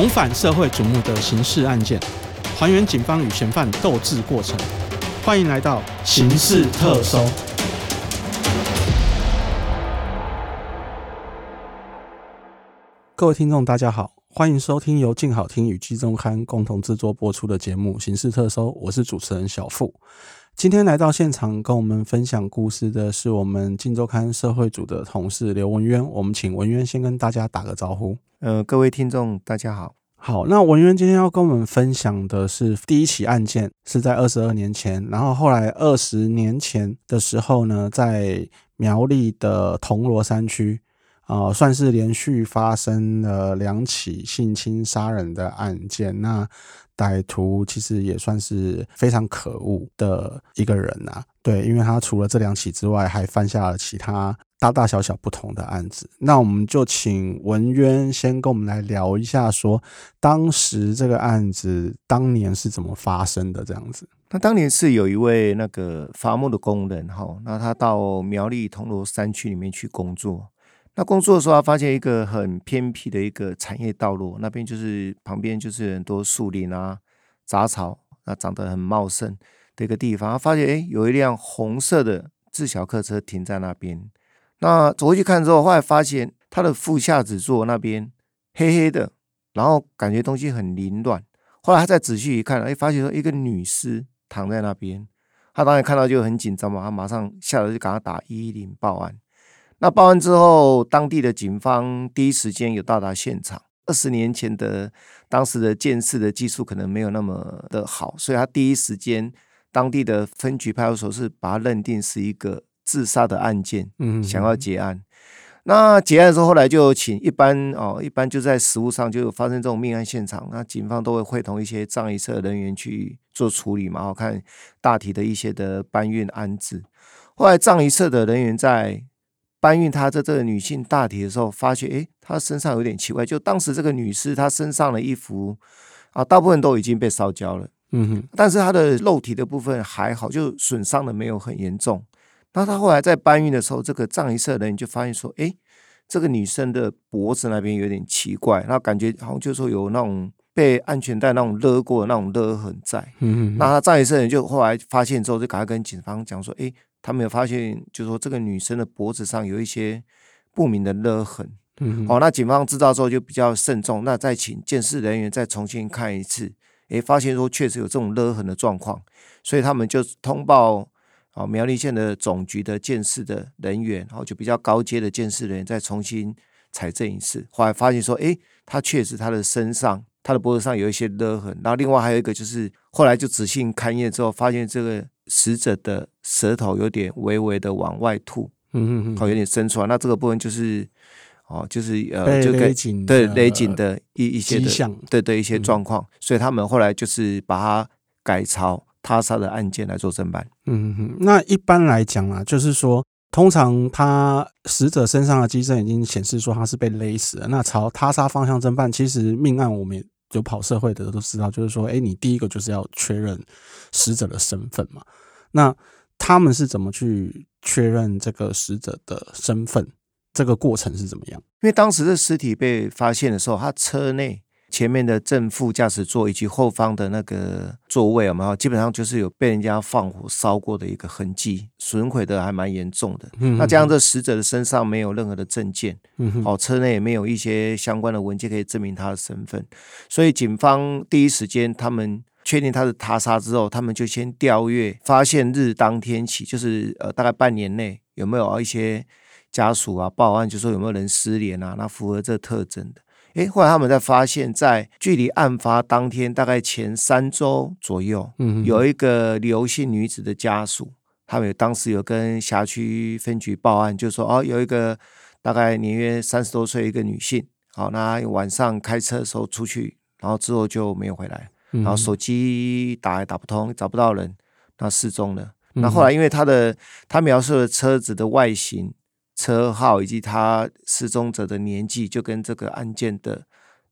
重返社会瞩目的刑事案件，还原警方与嫌犯斗智过程。欢迎来到刑事特搜。各位听众，大家好，欢迎收听由静好听与镜周刊共同制作播出的节目《刑事特搜》，我是主持人小付。今天来到现场跟我们分享故事的是我们镜周刊社会组的同事刘文渊，我们请文渊先跟大家打个招呼。呃，各位听众，大家好。好，那文渊今天要跟我们分享的是第一起案件，是在二十二年前，然后后来二十年前的时候呢，在苗栗的铜锣山区。啊、呃，算是连续发生了两起性侵杀人的案件。那歹徒其实也算是非常可恶的一个人呐、啊。对，因为他除了这两起之外，还犯下了其他大大小小不同的案子。那我们就请文渊先跟我们来聊一下，说当时这个案子当年是怎么发生的这样子。那当年是有一位那个伐木的工人哈，那他到苗栗铜锣山区里面去工作。那工作的时候，他发现一个很偏僻的一个产业道路，那边就是旁边就是很多树林啊、杂草，那长得很茂盛的一个地方。他发现，哎，有一辆红色的自小客车停在那边。那走过去看之后，后来发现他的副驾驶座那边黑黑的，然后感觉东西很凌乱。后来他再仔细一看，哎，发现说一个女尸躺在那边。他当然看到就很紧张嘛，他马上下来就赶快打一一零报案。那报案之后，当地的警方第一时间有到达现场。二十年前的当时的建设的技术可能没有那么的好，所以他第一时间当地的分局派出所是把它认定是一个自杀的案件，嗯，想要结案。那结案的时候，后来就请一般哦，一般就在实务上就有发生这种命案现场，那警方都会会同一些葬仪社人员去做处理嘛，我看大体的一些的搬运安置。后来葬仪社的人员在搬运她的这个女性大体的时候，发现诶，她身上有点奇怪。就当时这个女士，她身上的衣服啊，大部分都已经被烧焦了，嗯哼。但是她的肉体的部分还好，就损伤的没有很严重。那她后来在搬运的时候，这个藏仪社的人就发现说，诶，这个女生的脖子那边有点奇怪，然后感觉好像就是说有那种被安全带那种勒过的那种勒痕在。嗯哼。那她葬仪社的人就后来发现之后，就赶快跟警方讲说，诶。他们有发现，就是说这个女生的脖子上有一些不明的勒痕。嗯，哦，那警方知道之后就比较慎重，那再请鉴识人员再重新看一次，诶，发现说确实有这种勒痕的状况，所以他们就通报啊苗栗县的总局的鉴识的人员，然后就比较高阶的鉴识人员再重新采证一次，后来发现说，诶，他确实他的身上。他的脖子上有一些勒痕，然后另外还有一个就是后来就仔细勘验之后，发现这个死者的舌头有点微微的往外吐，嗯嗯嗯，好有点伸出来。那这个部分就是哦，就是呃，就勒紧对勒紧的一一些的对对一些状况，所以他们后来就是把它改朝他杀的案件来做侦办。嗯嗯，那一般来讲啊，就是说。通常他死者身上的机证已经显示说他是被勒死了。那朝他杀方向侦办，其实命案我们也有跑社会的都知道，就是说，哎，你第一个就是要确认死者的身份嘛。那他们是怎么去确认这个死者的身份？这个过程是怎么样？因为当时的尸体被发现的时候，他车内。前面的正副驾驶座以及后方的那个座位，有没有基本上就是有被人家放火烧过的一个痕迹，损毁的还蛮严重的。嗯、那这样，这死者的身上没有任何的证件，嗯哼，哦，车内也没有一些相关的文件可以证明他的身份，所以警方第一时间他们确定他是他杀之后，他们就先调阅发现日当天起，就是呃大概半年内有没有一些家属啊报案，就说有没有人失联啊，那符合这特征的。诶，后来他们在发现，在距离案发当天大概前三周左右，嗯，有一个刘姓女子的家属，他们有当时有跟辖区分局报案，就说哦，有一个大概年约三十多岁一个女性，好，那晚上开车的时候出去，然后之后就没有回来，然后手机打也打不通，找不到人，那失踪了。那后来因为她的她描述的车子的外形。车号以及他失踪者的年纪，就跟这个案件的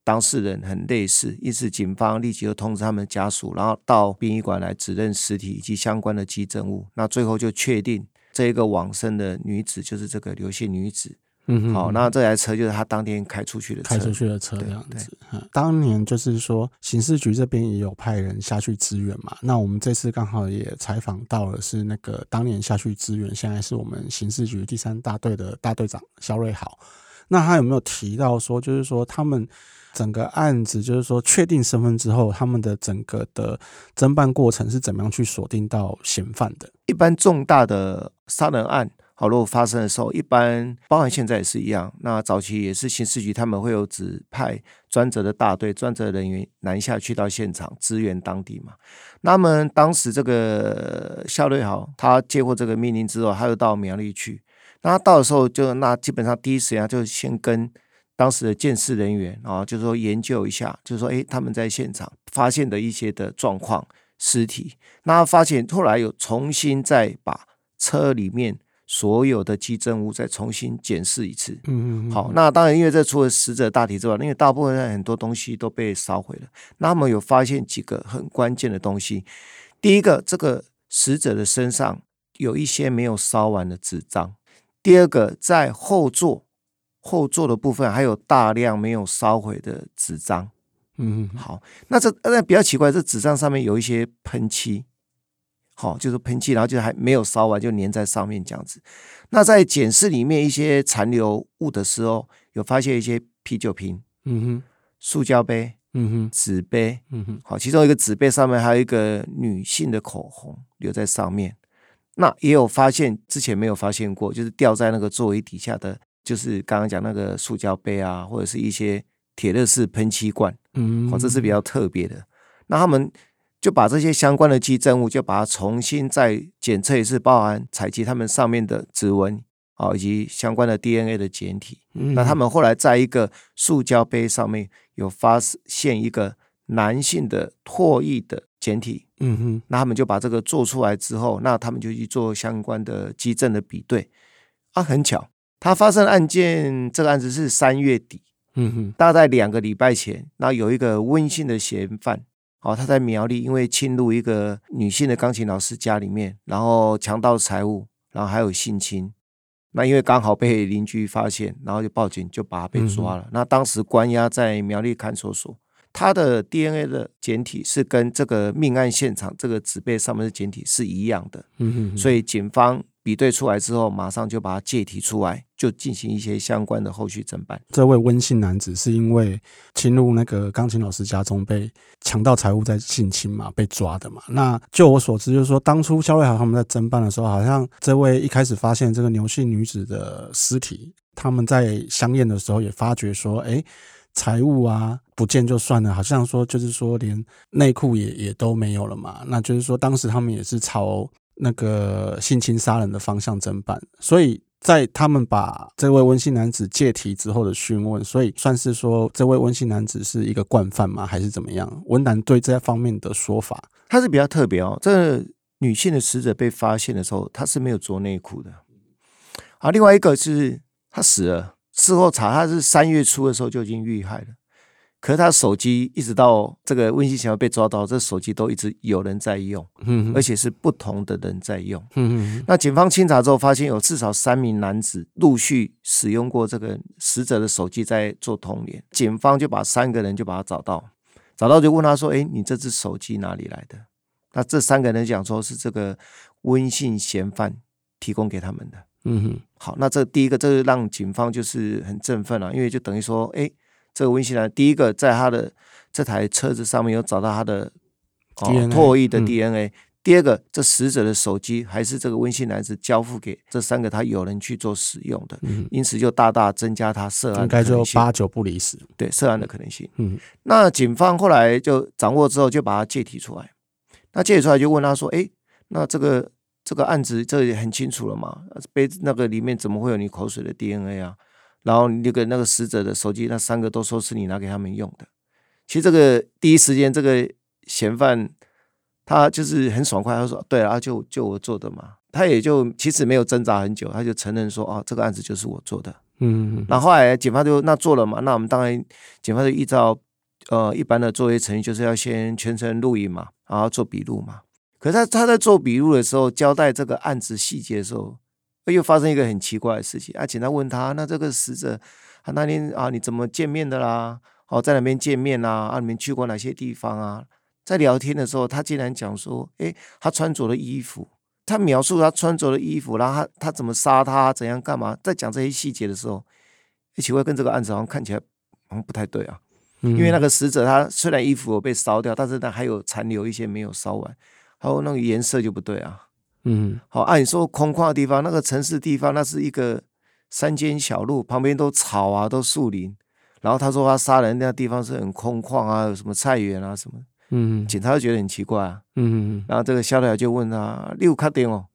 当事人很类似，因此警方立即就通知他们家属，然后到殡仪馆来指认尸体以及相关的迹证物。那最后就确定这个往生的女子就是这个刘姓女子。嗯哼，好，那这台车就是他当天开出去的车，开出去的车这样子。当年就是说刑事局这边也有派人下去支援嘛。那我们这次刚好也采访到了是那个当年下去支援，现在是我们刑事局第三大队的大队长肖瑞豪。那他有没有提到说，就是说他们整个案子，就是说确定身份之后，他们的整个的侦办过程是怎么样去锁定到嫌犯的？一般重大的杀人案，好，如果发生的时候，一般包含现在也是一样。那早期也是刑事局他们会有指派专责的大队、专责人员南下去到现场支援当地嘛。那么当时这个肖瑞豪他接获这个命令之后，他又到苗栗去。那他到的时候就，那基本上第一时间就先跟当时的鉴识人员啊，就是说研究一下，就是说，诶，他们在现场发现的一些的状况、尸体。那发现后来有重新再把车里面所有的寄证物再重新检视一次。嗯嗯。好，那当然，因为这除了死者大体之外，因为大部分很多东西都被烧毁了。那他们有发现几个很关键的东西。第一个，这个死者的身上有一些没有烧完的纸张。第二个，在后座后座的部分还有大量没有烧毁的纸张。嗯，好，那这那比较奇怪，这纸张上面有一些喷漆，好，就是喷漆，然后就还没有烧完就粘在上面这样子。那在检视里面一些残留物的时候，有发现一些啤酒瓶，嗯哼，塑胶杯，嗯哼，纸杯，嗯哼，好，其中一个纸杯上面还有一个女性的口红留在上面。那也有发现，之前没有发现过，就是掉在那个座椅底下的，就是刚刚讲那个塑胶杯啊，或者是一些铁乐式喷漆罐，嗯，哦，这是比较特别的。那他们就把这些相关的基证物，就把它重新再检测一次，包含采集他们上面的指纹啊，以及相关的 DNA 的检体。嗯，那他们后来在一个塑胶杯上面有发现一个男性的唾液的检体。嗯哼，那他们就把这个做出来之后，那他们就去做相关的基证的比对。啊，很巧，他发生案件这个案子是三月底，嗯哼，大概两个礼拜前，那有一个温馨的嫌犯，哦，他在苗栗因为侵入一个女性的钢琴老师家里面，然后强盗财物，然后还有性侵，那因为刚好被邻居发现，然后就报警，就把他被抓了。嗯、那当时关押在苗栗看守所。他的 DNA 的简体是跟这个命案现场这个纸杯上面的简体是一样的，所以警方比对出来之后，马上就把他借提出来，就进行一些相关的后续侦办。这位温姓男子是因为侵入那个钢琴老师家中被强盗财物在性侵嘛，被抓的嘛。那就我所知，就是说当初肖瑞豪他们在侦办的时候，好像这位一开始发现这个牛姓女子的尸体，他们在相验的时候也发觉说，哎。财物啊不见就算了，好像说就是说连内裤也也都没有了嘛。那就是说当时他们也是朝那个性侵杀人的方向侦办，所以在他们把这位温姓男子借题之后的讯问，所以算是说这位温姓男子是一个惯犯吗？还是怎么样？温男对这方面的说法，他是比较特别哦。这女性的死者被发现的时候，她是没有着内裤的。好，另外一个是她死了。事后查，他是三月初的时候就已经遇害了，可是他手机一直到这个温姓嫌犯被抓到，这手机都一直有人在用，嗯，而且是不同的人在用，嗯，那警方清查之后，发现有至少三名男子陆续使用过这个死者的手机在做通联，警方就把三个人就把他找到，找到就问他说：“哎，你这只手机哪里来的？”那这三个人讲说是这个温姓嫌犯提供给他们的。嗯哼，好，那这第一个，这个让警方就是很振奋了，因为就等于说，哎，这个温姓男第一个在他的这台车子上面有找到他的哦唾液的 DNA，嗯，第二个，这死者的手机还是这个温姓男子交付给这三个他有人去做使用的，嗯，因此就大大增加他涉案的可能性，应该就八九不离十，对，涉案的可能性。嗯，那警方后来就掌握之后，就把他借提出来，那借提出来就问他说，哎，那这个。这个案子这也很清楚了嘛，杯子那个里面怎么会有你口水的 DNA 啊？然后那个那个死者的手机，那三个都说是你拿给他们用的。其实这个第一时间，这个嫌犯他就是很爽快，他说：“对啊，就就我做的嘛。”他也就其实没有挣扎很久，他就承认说：“哦，这个案子就是我做的。”嗯，然后后来警方就那做了嘛，那我们当然警方就依照呃一般的作业程序，就是要先全程录影嘛，然后做笔录嘛。可是他他在做笔录的时候，交代这个案子细节的时候，又发生一个很奇怪的事情啊！警察问他，那这个死者他那天啊，你怎么见面的啦？哦，在哪边见面啦？啊，你们去过哪些地方啊？在聊天的时候，他竟然讲说，诶，他穿着的衣服，他描述他穿着的衣服，然后他他怎么杀他，怎样干嘛？在讲这些细节的时候，诶，奇怪，跟这个案子好像看起来好像不太对啊。嗯、因为那个死者他虽然衣服有被烧掉，但是他还有残留一些没有烧完，还有那个颜色就不对啊。嗯，好，按、啊、你说空旷的地方，那个城市地方，那是一个山间小路，旁边都草啊，都树林。然后他说他杀人那地方是很空旷啊，有什么菜园啊什么。嗯，警察就觉得很奇怪啊。嗯，然后这个夏瑞豪就问他：“你有确定哦？”“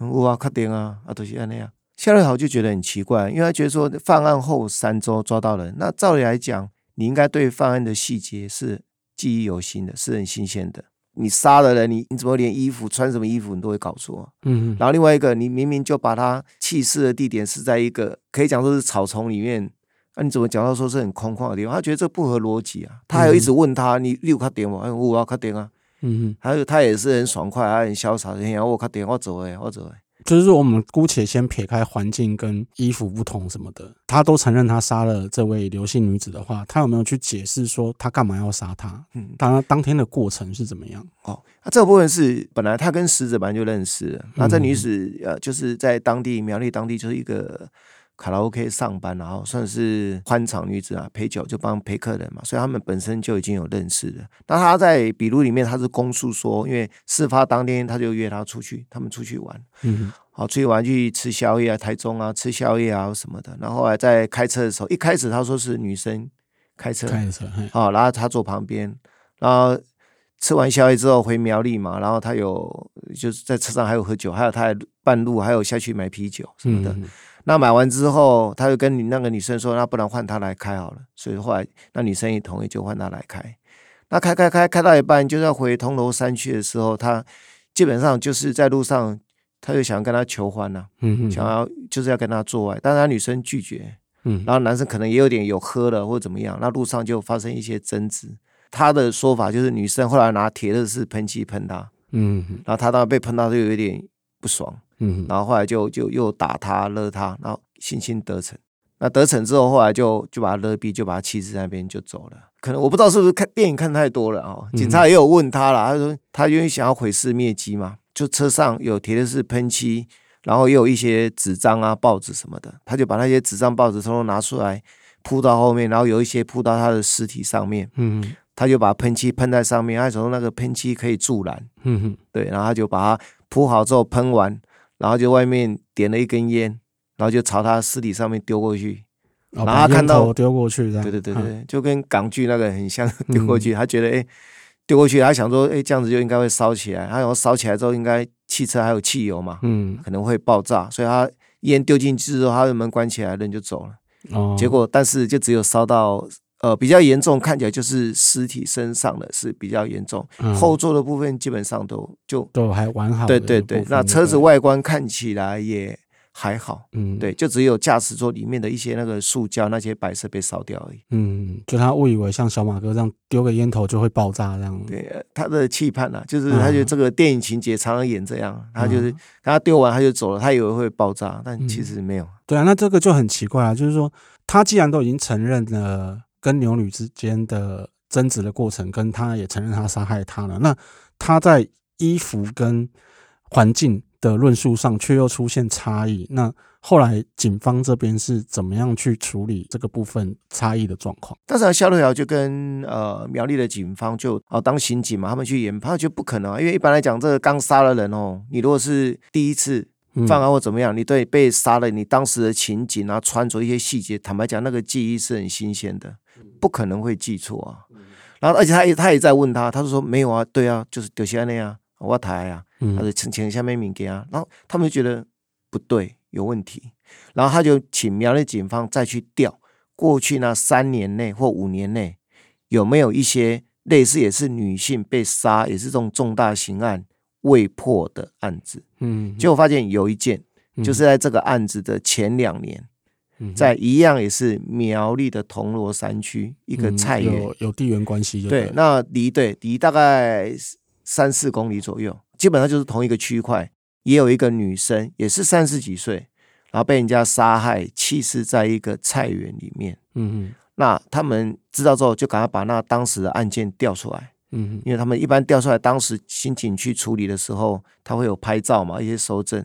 有啊，确定啊。”啊，都是那样。夏瑞豪就觉得很奇怪，因为他觉得说犯案后三周抓到人，那照理来讲，你应该对犯案的细节是记忆犹新的，是很新鲜的。你杀了人，你你怎么连衣服穿什么衣服你都会搞错啊？嗯。然后另外一个，你明明就把他弃尸的地点是在一个可以讲说是草丛里面。那、啊、你怎么讲到说是很空旷的地方？他觉得这不合逻辑啊！他还有一直问他：“你六卡点吗？”哎，我要卡点啊！嗯哼，还有他也是很爽快，他很潇洒，然后我卡点，我走哎，我走哎。就是说，我们姑且先撇开环境跟衣服不同什么的，他都承认他杀了这位刘姓女子的话，他有没有去解释说他干嘛要杀她？嗯，当然当天的过程是怎么样？哦，那这个部分是本来他跟死者本来就认识，那这女子呃，就是在当地苗栗当地就是一个。卡拉 OK 上班，然后算是欢场女子啊，陪酒就帮陪客人嘛，所以他们本身就已经有认识的。那他在笔录里面，他是供述说，因为事发当天他就约他出去，他们出去玩，嗯，好，出去玩去吃宵夜啊，台中啊，吃宵夜啊什么的。然后后来在开车的时候，一开始他说是女生开车，开车，好，然后他坐旁边，然后吃完宵夜之后回苗栗嘛，然后他有就是在车上还有喝酒，还有他半路还有下去买啤酒什么的。嗯那买完之后，他就跟你那个女生说：“那不然换他来开好了。”所以后来那女生也同意，就换他来开。那开开开开到一半，就要回铜锣山去的时候，他基本上就是在路上，他就想跟他求欢呐、啊，嗯嗯，想要就是要跟他做爱，但是他女生拒绝，嗯，然后男生可能也有点有喝了或者怎么样，那路上就发生一些争执。他的说法就是女生后来拿铁乐士喷漆喷他，嗯，然后他当时被喷到就有一点不爽。嗯，然后后来就就又打他勒他，然后性侵得逞。那得逞之后，后来就就把他勒毙，就把他妻子那边就走了。可能我不知道是不是看电影看太多了啊。警察也有问他了，他说他因为想要毁尸灭迹嘛，就车上有贴的是喷漆，然后也有一些纸张啊、报纸什么的，他就把那些纸张、报纸通通拿出来铺到后面，然后有一些铺到他的尸体上面。嗯，他就把喷漆喷在上面，他说那个喷漆可以助燃。嗯哼，对，然后他就把它铺好之后喷完。然后就外面点了一根烟，然后就朝他尸体上面丢过去，哦、然后他看到丢过去，对对对对，嗯、就跟港剧那个很像，丢过去，嗯、他觉得哎，丢过去，他想说哎，这样子就应该会烧起来，他然后烧起来之后，应该汽车还有汽油嘛，嗯，可能会爆炸，所以他烟丢进去之后，他的门关起来，人就走了，哦，结果但是就只有烧到。呃，比较严重，看起来就是尸体身上的是比较严重，嗯、后座的部分基本上都就都还完好。对对对，那车子外观看起来也还好，嗯，对，就只有驾驶座里面的一些那个塑胶那些白色被烧掉而已。嗯，就他误以为像小马哥这样丢个烟头就会爆炸这样。对，他的期盼啊，就是他觉得这个电影情节常常演这样，嗯、他就是他丢完他就走了，他以为会爆炸，但其实没有。嗯、对啊，那这个就很奇怪啊，就是说他既然都已经承认了。跟牛女之间的争执的过程，跟他也承认他杀害她了。那他在衣服跟环境的论述上却又出现差异。那后来警方这边是怎么样去处理这个部分差异的状况？但是夏瑞瑶就跟呃苗栗的警方就啊当刑警嘛，他们去研判，就不可能啊，因为一般来讲，这个刚杀了人哦，你如果是第一次。犯案或怎么样？你对被杀了，你当时的情景啊，穿着一些细节，坦白讲，那个记忆是很新鲜的，不可能会记错啊。然后，而且他也他也在问他，他就说没有啊，对啊，就是丢下那样，我抬啊，他就请请下面名给啊。然后他们就觉得不对，有问题。然后他就请苗栗警方再去调过去那三年内或五年内有没有一些类似也是女性被杀，也是这种重大刑案。未破的案子，嗯，结果发现有一件，就是在这个案子的前两年，在一样也是苗栗的铜锣山区一个菜园，有有地缘关系，对，那离对离大概三四公里左右，基本上就是同一个区块，也有一个女生，也是三十几岁，然后被人家杀害，弃尸在一个菜园里面。嗯嗯，那他们知道之后，就赶快把那当时的案件调出来。嗯，因为他们一般调出来，当时刑警去处理的时候，他会有拍照嘛，一些收证。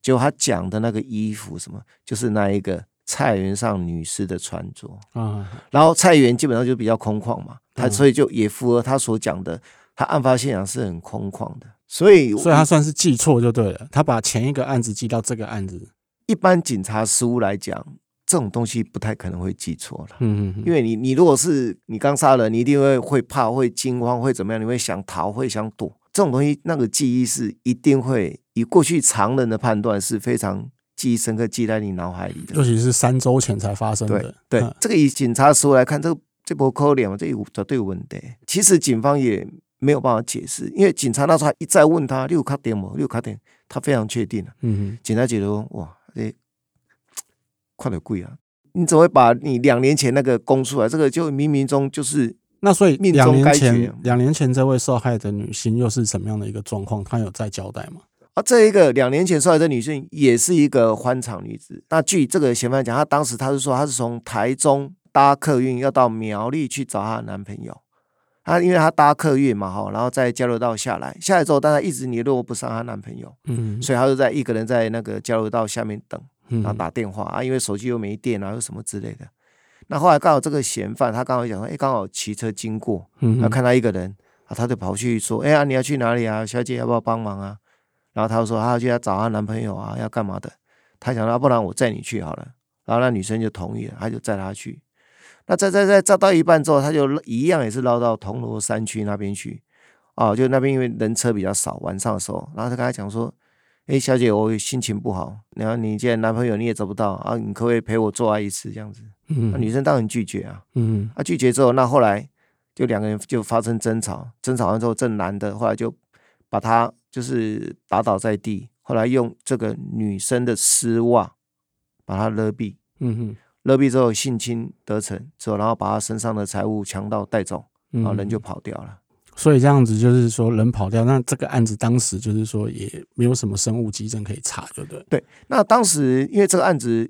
结果他讲的那个衣服什么，就是那一个菜园上女士的穿着啊。然后菜园基本上就比较空旷嘛，他所以就也符合他所讲的，他案发现场是很空旷的。所以，所以他算是记错就对了。他把前一个案子记到这个案子。一般警察实务来讲，这种东西不太可能会记错了。嗯嗯，因为你你如果是你刚杀人，你一定会会怕、会惊慌、会怎么样？你会想逃、会想躲。这种东西，那个记忆是一定会以过去常人的判断是非常记忆深刻，记在你脑海里的。尤其是三周前才发生的。对，对，这个以警察实务来看，这这波扣脸嘛，这有绝对有问题。其实警方也。没有办法解释，因为警察那时候还一再问他，六卡点吗？六卡点？他非常确定。嗯哼，警察觉得哇，这快点贵啊！你怎么会把你两年前那个供出来？这个就冥冥中就是那所以两年前，两年前这位受害的女性又是什么样的一个状况？她有在交代吗？啊，这一个两年前受害的女性也是一个欢场女子。那据这个嫌犯讲，她当时她是说，她是从台中搭客运要到苗栗去找她的男朋友。她因为她搭客运嘛，哈，然后在交流道下来，下来之后，但她一直联络不上她男朋友，嗯，所以她就在一个人在那个交流道下面等，然后打电话啊，因为手机又没电啊，又什么之类的。那后来刚好这个嫌犯他刚好讲说，哎，刚好骑车经过，他看到一个人啊，他就跑去说，哎呀，你要去哪里啊，小姐要不要帮忙啊？然后他就说，他要去要找她男朋友啊，要干嘛的？他想，那不然我载你去好了。然后那女生就同意了，他就载她去。那在在在载到一半之后，他就一样也是绕到铜锣山区那边去，哦，就那边因为人车比较少，晚上的时候，然后他跟他讲说：“哎，小姐，我心情不好，然后你既然男朋友你也找不到啊，你可不可以陪我做爱一次这样子？”嗯，那女生当然拒绝啊，嗯，啊拒绝之后，那后来就两个人就发生争吵，争吵完之后，这男的后来就把他就是打倒在地，后来用这个女生的丝袜把她勒毙，嗯哼。勒毙之后性侵得逞之后，然后把她身上的财物强盗带走，然后人就跑掉了。嗯。所以这样子就是说人跑掉，那这个案子当时就是说也没有什么生物基证可以查，对不对？对。那当时因为这个案子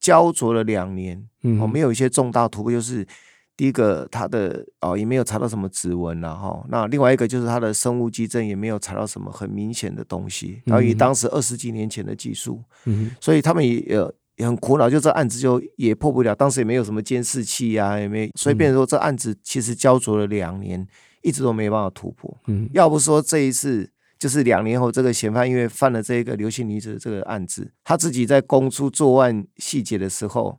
焦灼了两年，嗯，哦，没有一些重大突破，就是第一个他的哦也没有查到什么指纹了哈。那另外一个就是他的生物基证也没有查到什么很明显的东西。然后以当时二十几年前的技术，嗯，所以他们也有。也很苦恼，就这案子就也破不了，当时也没有什么监视器呀、啊，也没，所以变成说这案子其实焦灼了两年，一直都没办法突破。嗯，要不说这一次就是两年后，这个嫌犯因为犯了这个刘姓女子的这个案子，他自己在供出作案细节的时候，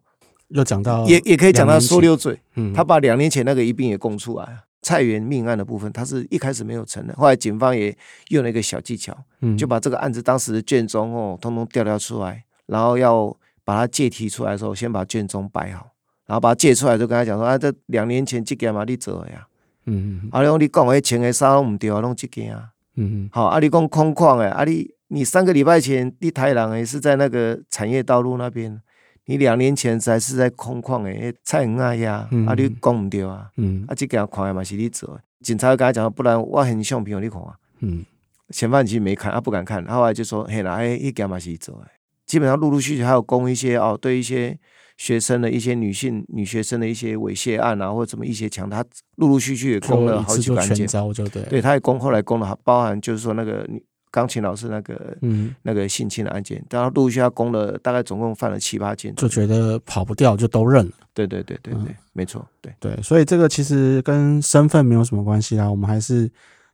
又讲到也也可以讲到说溜嘴。嗯，他把两年前那个一并也供出来，菜园命案的部分，他是一开始没有承认，后来警方也用了一个小技巧，嗯，就把这个案子当时的卷宗哦，通通调调出来，然后要。把他借提出来的时候，先把卷宗摆好，然后把他借出来，就跟他讲说：“啊，这两年前这件嘛，你做的呀？嗯嗯，啊，你讲你讲的钱的啥拢唔对啊，拢这件啊。嗯嗯，好，啊，你讲空旷的，啊，你你三个礼拜前你台人也是在那个产业道路那边，你两年前才是在空旷的菜园啊呀，啊，你讲唔对啊？嗯，啊，这件看的嘛是你做的，警察跟他讲，不然我很相片你看啊。嗯，嫌犯其实没看，他不敢看，后来就说：嘿啦，哎，一件嘛是你做的。”基本上陆陆续续还有供一些哦，对一些学生的一些女性女学生的一些猥亵案啊，或者什么一些强，他陆陆续续也供了好几个案件，就对，对，他也供，后来供了，包含就是说那个钢琴老师那个嗯那个性侵的案件，然后陆续他供了，大概总共犯了七八件，就觉得跑不掉，就都认了。对对对对对，嗯、没错，对对，所以这个其实跟身份没有什么关系啦，我们还是。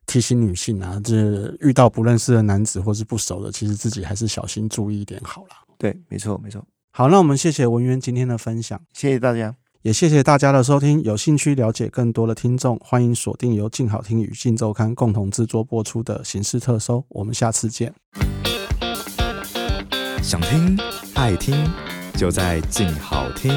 提醒女性啊，这遇到不认识的男子或是不熟的，其实自己还是小心注意一点好了。对，没错，没错。好，那我们谢谢文渊今天的分享，谢谢大家，也谢谢大家的收听。有兴趣了解更多的听众，欢迎锁定由静好听与静周刊共同制作播出的《形式特搜》，我们下次见。想听爱听，就在静好听。